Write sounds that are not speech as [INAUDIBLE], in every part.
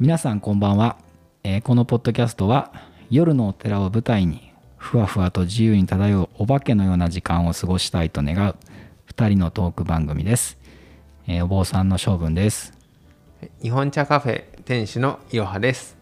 皆さんこんばんは、えーこのポッドキャストは夜のお寺を舞台にふわふわと自由に漂うお化けのような時間を過ごしたいと願う2人のトーク番組です、えーお坊さんの性分です、日本茶カフェ店主のいろはです。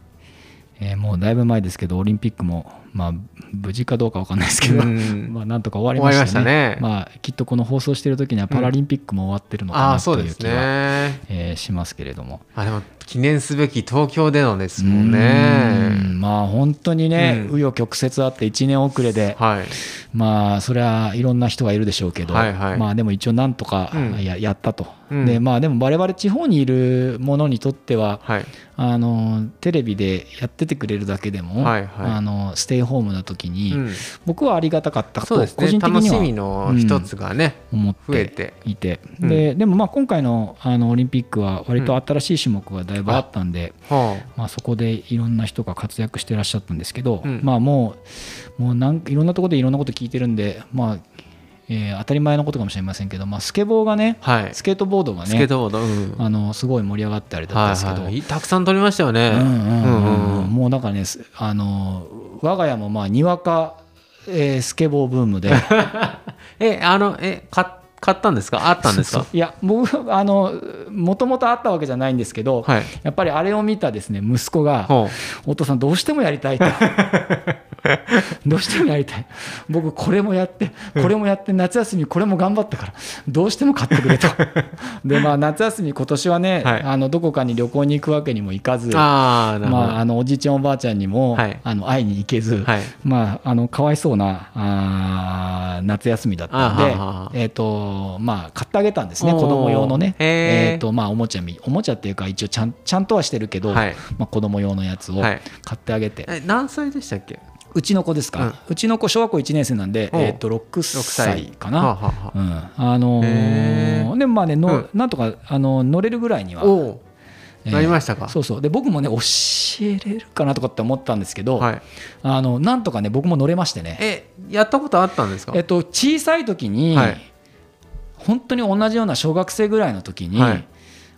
えーもうだいぶ前ですけどオリンピックもまあ無事かどうかわかんないですけど、うん。[LAUGHS] まあなんとか終わりましたね。ね。まあきっとこの放送している時にはパラリンピックも終わってるのかなという気は、ね。えーしますけれども。あ、でも記念すべき東京でのですもんうーね。ん。まあ本当にねうん。紆余曲折あって1年遅れで、はい。まあそれはいろんな人がいるでしょうけど、はいはい。まあでも一応なんとかうん。や,、やったと、うん。でまあでも我々地方にいる者にとってははい。あのテレビでやっててくれるだけでも、はいはい。あのステイホームの時に、うん。僕はありがたかった。と。個人的楽しみにはの一つがね、思っ増えて。て。いて、うん。ででもまあ今回のあのオリンピックは割と新しい種目がだいぶあったんで、はまあ、そこでいろんな人が活躍してらっしゃったんですけど、うん。まあもうもうなんいろんなところでいろんなこと聞いてるんで、まあえー当たり前のことかもしれませんけど、まあ、スケボーがねあはい。スケートボードがスケーねトボード。うん。あのすごい盛り上がってあれだったんはですけど、いはい。たくさん撮りましたよね。もうなんかねすあの我が家もまあにわか、えースケボーブームで [LAUGHS] え、あの、え、か買ったんですか？あったんですか？いや僕あのもともとあったわけじゃないんですけど、はい。やっぱりあれを見たですね息子がほお父さんどうしてもやりたいと [LAUGHS] [LAUGHS] どうしてもやりたい。僕これもやってこれもやって夏休みこれも頑張ったからどうしても買ってくれと。[LAUGHS] でまあ夏休み今年はね、はい。あのどこかに旅行に行くわけにもいかずう。あ。まあ、あのおじいちゃんおばあちゃんにも、はい。あの会いに行けず、はい。まあ、あのかわいそうなあー夏休みだったんでえーとまあ、買ってあげたんですね子供用のね、えーとまあ、おもちゃみおもちゃっていうか一応ちゃんちゃんとはしてるけど、はい。まあ、子供用のやつをはい。買ってあげて、え、何歳でしたっけ？うちの子ですか、うちの子小学校1年生なんで、えー、と6歳かな？はあはあはあ。うん。あのへー。ーでもまあねの、うん。なんとかあの乗れるぐらいには、えーなりましたか？そうそう。で僕もね教えれるかなとかって思ったんですけど、はい。あのなんとかね僕も乗れましてね、え、やったことあったんですか？えっと、小さい時に、はい。本当に同じような小学生ぐらいの時に、はい。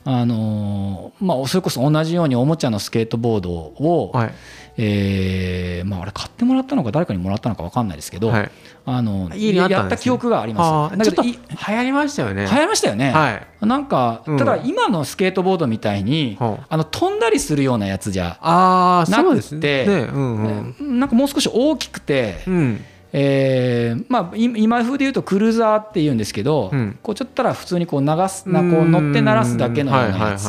あのーまあ、それこそ同じようにおもちゃのスケートボードを、はい。えーまあ、あれ買ってもらったのか誰かにもらったのか分かんないですけど、はい。あの家にあったんですねやった記憶がありあます。ーちょっとだけどい流行りましたよね。流行りましたよね。はい。なんかうんただ今のスケートボードみたいに、はあの飛んだりするようなやつじゃ、なく。てねうんうん。なんかもう少し大きくて、うん。えーまあ、い今風で言うとクルーザーって言うんですけど、うんこうちょっとら普通にこう流すなこう乗って鳴らすだけのようなやつ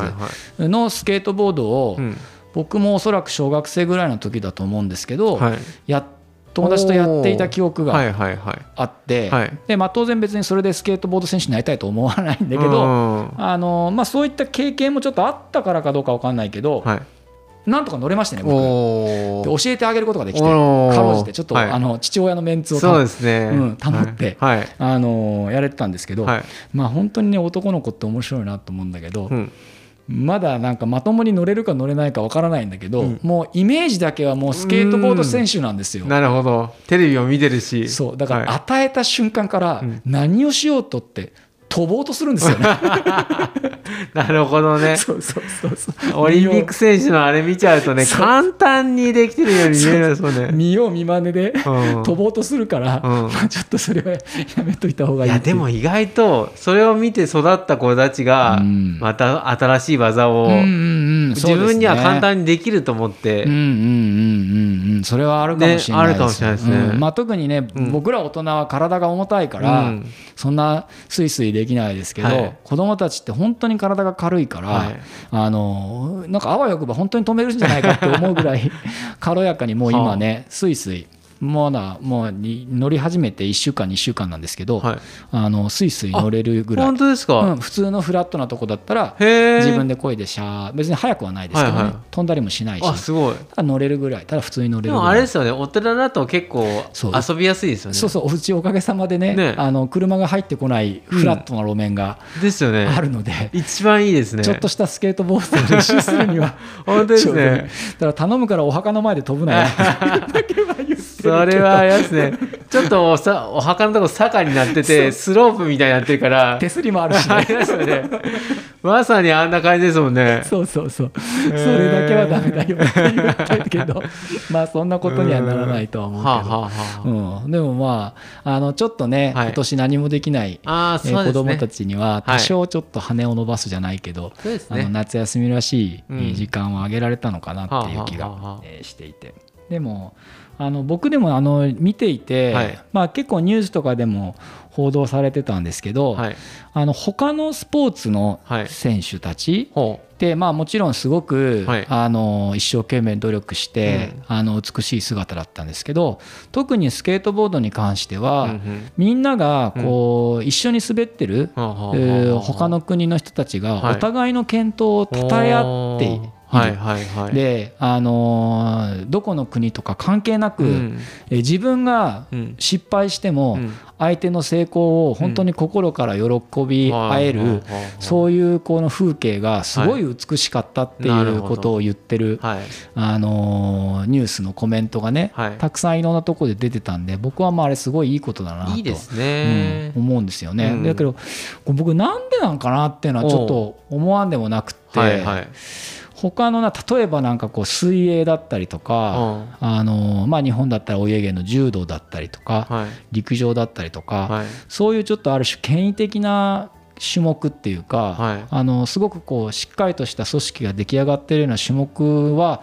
のスケートボードを、うん僕もおそらく小学生ぐらいの時だと思うんですけど、はい。や友達とやっていた記憶がはいはいはい。あって、はいでまあ、当然別にそれでスケートボード選手になりたいと思わないんだけど、うんあのまあ、そういった経験もちょっとあったからかどうか分かんないけど、はい。なんとか乗れましたね僕教えてあげることができてかろうじてちょっと、はいあの父親のメンツをそうですね。うん保ってはい。あのやれてたんですけど、はい。まあ本当にね男の子って面白いなと思うんだけど、うん。まだなんかまともに乗れるか乗れないかわからないんだけど、うんもうイメージだけはもうスケートボード選手なんですよ。なるほど。テレビを見てるし。そうだからはい与えた瞬間からうん何をしようとって飛ぼうとするんですよね。[LAUGHS] なるほどね。そうそうそうそう。オリンピック選手のあれ見ちゃうとね、簡単にできてるように見えるそう。ね。見よう見まねでうん。飛ぼうとするから、うん。まあちょっとそれは [LAUGHS] やめといた方がいいやいいうでも意外とそれを見て育った子たちがうん。また新しい技をうんうんうん。自分には簡単にできると思って。うんうんうんうんうん。それはあるかもしれないです,、ねあるかもしれないですね。うん。まあ、特にね、うん。僕ら大人は体が重たいから、うん。そんなスイスイできないですけど、はい。子供たちって本当に体が軽いから、はい。あのなんかあわよくば本当に止めるんじゃないかって思うぐらい軽やかにもう今ねスイスイまだもうに乗り始めて1週間2週間なんですけど、はい。あのスイスイ乗れるぐらい。本当ですか、うん、普通のフラットなとこだったら自分で漕いでシャー別に速くはないですけどね、はいはい。飛んだりもしないし、あすごい。乗れるぐらいただ普通に乗れでるぐらい。もあれですよねお寺だと結構遊びやすいですよね。そうそううちおかげさまでねね。あの車が入ってこないフラットな路面がですよね。あるので、一番いいですね。ちょっとしたスケートボードで練習するには [LAUGHS] 本当ですね。だから頼むからお墓の前で飛ぶなよ。だけはそれはあれですね。ちょっとおさお墓のとこ坂になっててスロープみたいになってるから。手すりもあるし、ね、ありますよね。まさにあんな感じですもんね。そうそうそう、それだけはダメだよって言ったけど。[LAUGHS] まあそんなことにはならないとは思うけど、はあ、はあはあうん、でもまああのちょっとね、はい。今年何もできない、ね。子どもたちには多少ちょっと羽を伸ばすじゃないけど、そうですね。あの夏休みらしい時間をあげられたのかなっていう気がしていて。でもあの僕でもあの見ていて、はい。まあ、結構ニュースとかでも報道されてたんですけど、はい。あの他のスポーツのはい。選手たち、ほでまあ、もちろんすごく、はい。あの一生懸命努力して、あの美しい姿だったんですけど特にスケートボードに関してうは、うんうん。みんながこう、一緒に滑ってる、はあはあはあえー他の国の人たちがはい。お互いの健闘を称え合って。はいはいはい。で、あのーどこの国とか関係なく、うん。えー自分がうん。失敗してもうん。相手の成功を本当に心から喜び合える、そういうこの風景がすごい美しかったっていうことを言ってる、はい。あのーニュースのコメントがね、はい。たくさんいろんなところで出てたんで僕はまああれすごいいいことだなといいですね。うん思うんですよね、うん。だけど僕なんでなんかなっていうのはちょっと思わんでもなくって、はいはい他のな例えばなんかこう水泳だったりとか、あのーまあ、日本だったらお家芸の柔道だったりとか、はい。陸上だったりとか、はい。そういうちょっとある種権威的な種目っていうか、はい。あのすごくこうしっかりとした組織が出来上がっているような種目は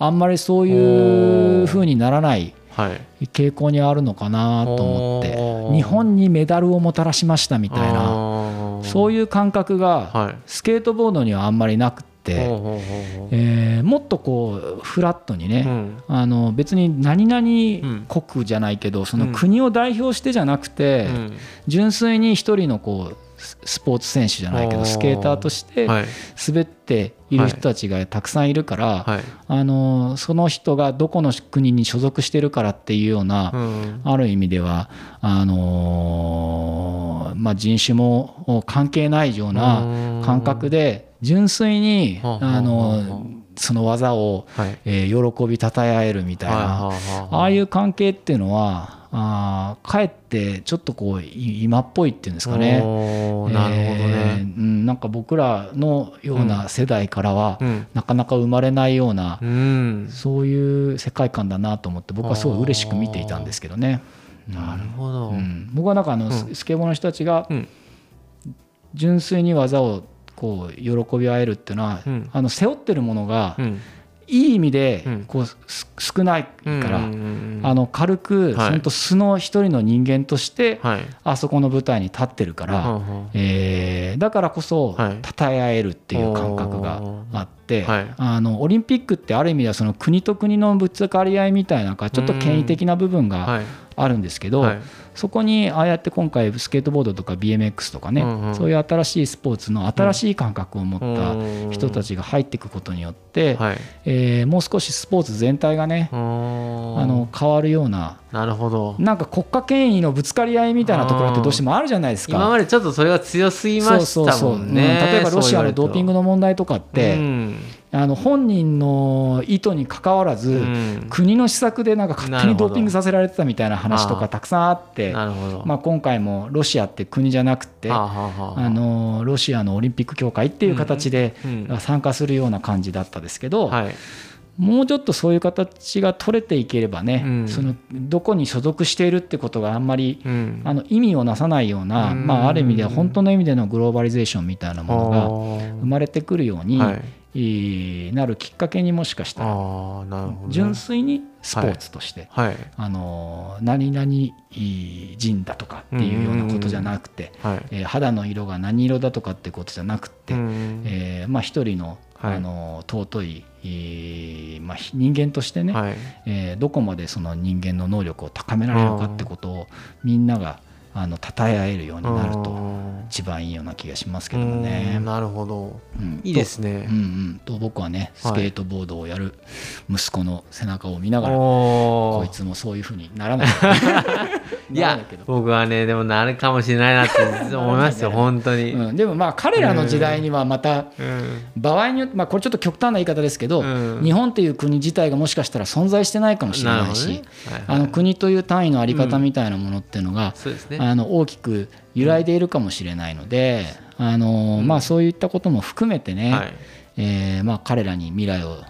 あんまりそういう風にならないはい。傾向にあるのかなと思って日本にメダルをもたらしましたみたいななそういう感覚がはい。スケートボードにはあんまりなくって、えーもっとこうフラットにね、うん。あの別に何ん々国じゃないけどその国を代表してじゃなくて、うん。純粋に一人のこうススポーツ選手じゃないけどスケーターとしてはい。滑っている人たちがたくさんいるから、はい。あのその人がどこの国に所属してるからっていうような、うん。ある意味ではあのーまあ、人種も関係ないような感覚で純粋にはあのその技を、はい。えー喜びたたえ合えるみたいな、はああいう関係っていうのはあーかえってちょっとこうい今っぽいっていうんですかね。なるほどえーねうん、なんか僕らのような世代からは、うん。なかなか生まれないような、うん。そういう世界観だなと思って僕はすごい嬉しく見ていたんですけどね。なるほど。うん、僕はなんかあの、ススケボーの人たちがうん。純粋に技をこう喜び合えるっていうのは、うん。あの背負ってるものがうん。いい意味でうん。こうす少ないから、うんうんうんあの軽くはい。本当素の一人の人間としてはい。あそこの舞台に立ってるから、はえーだからこそはい。称え合えるっていう感覚があって、はい。あのオリンピックってある意味ではその国と国のぶつかり合いみたいなちょっと権威的な部分がはい。あるんですけど、はいそこにああやって今回スケートボードとか BMX とかね、うんうん。そういう新しいスポーツの新しい感覚を持ったうん。人たちが入っていくことによって、はい。えーもう少しスポーツ全体がね、ああの変わるようななるほど。なんか国家権威のぶつかり合いみたいなところってどうしてもあるじゃないですか。今までちょっとそれが強すぎましたもんね。うん。例えばロシアのドーピングのの問題とかって、うんあの本人の意図にかかわらず、うん。国の施策でなんか勝手にドーピングさせられてたみたいな話とかたくさんあってまあ、今回もロシアって国じゃなくて、はあのロシアのオリンピック協会っていう形でうん参加するような感じだったですけど、はい。もうちょっとそういう形が取れていければね、うん。そのどこに所属しているってことがあんまりうん。あの意味をなさないような、うん。まあ、ある意味では本当の意味でのグローバリゼーションみたいなものがあ生まれてくるように、なるきっかけにもしかしたら純粋にスポーツとして、はい。あの何々人だとかっていうようなことじゃなくて、はい。えー肌の色が何色だとかってことじゃなくて、うんえーまあ、一人の,、はい。あの尊い、えーまあ、人間としてね、はい。えーどこまでその人間の能力を高められるかってことをみんながあの称え合えるようになるとうん一番いいような気がしますけどもね。うん。なるほど。うん。いいですね。とうんうん、と僕はねスケートボードをやる息子の背中を見ながら、こいつもそういうふうにならない。[LAUGHS] いや僕はねでもなるかもしれないなって思いますよ [LAUGHS] 本当に、うん、でもまあ彼らの時代にはまたうん。場合によって、まあ、これちょっと極端な言い方ですけど、うん。日本っていう国自体がもしかしたら存在してないかもしれないし、ねはいはいあの国という単位の在り方みたいなものっていうのが、そうですねあの大きく揺らいでいるかもしれないので、あのまあ、そういったことも含めてね、はい。えーまあ、彼らに未来を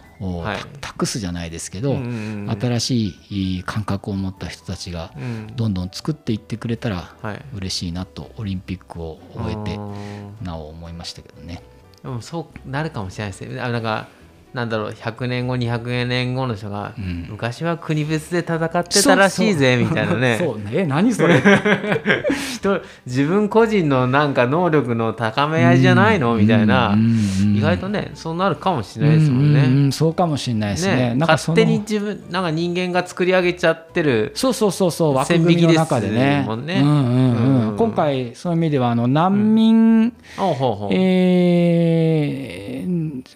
託すじゃないですけど、新しい感覚を持った人たちがうん。どんどん作っていってくれたらはい。嬉しいなとオリンピックを終えてうんなお思いましたけどね。でもそうなるかもしれないですね。あなんかなんだろう100年後200年後の人が、うん。昔は国別で戦ってたらしいぜみたいなね。[LAUGHS] そう。ねえ何それ？[LAUGHS] 人自分個人のなんか能力の高め合いじゃないの？みたいな、意外とねそうなるかもしれないですもんね。うんうん。うんそうかもしれないですね。ね。なんかその勝手に自分なんか人間が作り上げちゃってるそうそうそうそう。枠組みの中でね。んねうん。うんうんうん。今回そういう意味ではあの難民、おうほうほう。えーい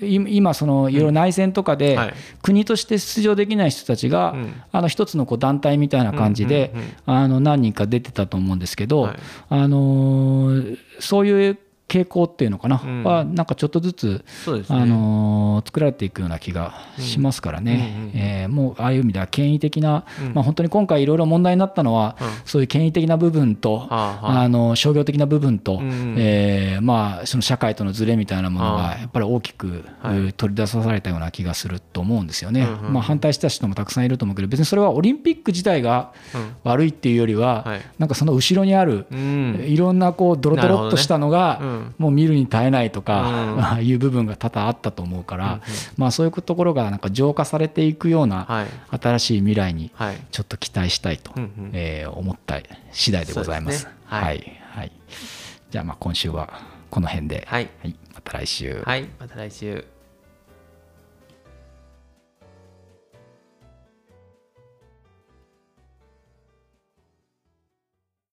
今そのいろいろ内戦とかで、はい。国として出場できない人たちが、うん。あの一つのこう団体みたいな感じで、あの何人か出てたと思うんですけど、はい。あのーそういう傾向っていうのかな、うん。はなんかちょっとずつ、ね。あのー作られていくような気がしますからね、うんうんうんえーもうああいう意味では権威的な、うん。まあ、本当に今回いろいろ問題になったのは、うん。そういう権威的な部分と、はあの商業的な部分と、うんえーまあ、その社会とのズレみたいなものあ。がやっぱり大きく、取り出されたような気がすると思うんですよね、うんうんうんまあ、反対した人もたくさんいると思うけど別にそれはオリンピック自体がうん。悪いっていうよりは、はい。なんかその後ろにある、うん。いろんなこうドロドロっとしたのが、うんもう見るに耐えないとか、[LAUGHS] いう部分が多々あったと思うから、まあ、そういうところがなんか浄化されていくようなはい。新しい未来にはい。ちょっと期待したいと、えー思った次第でございます。すね。はい。はい。はい。じゃあまあ今週はこの辺で、はい。はい、また来週。はい。また来週。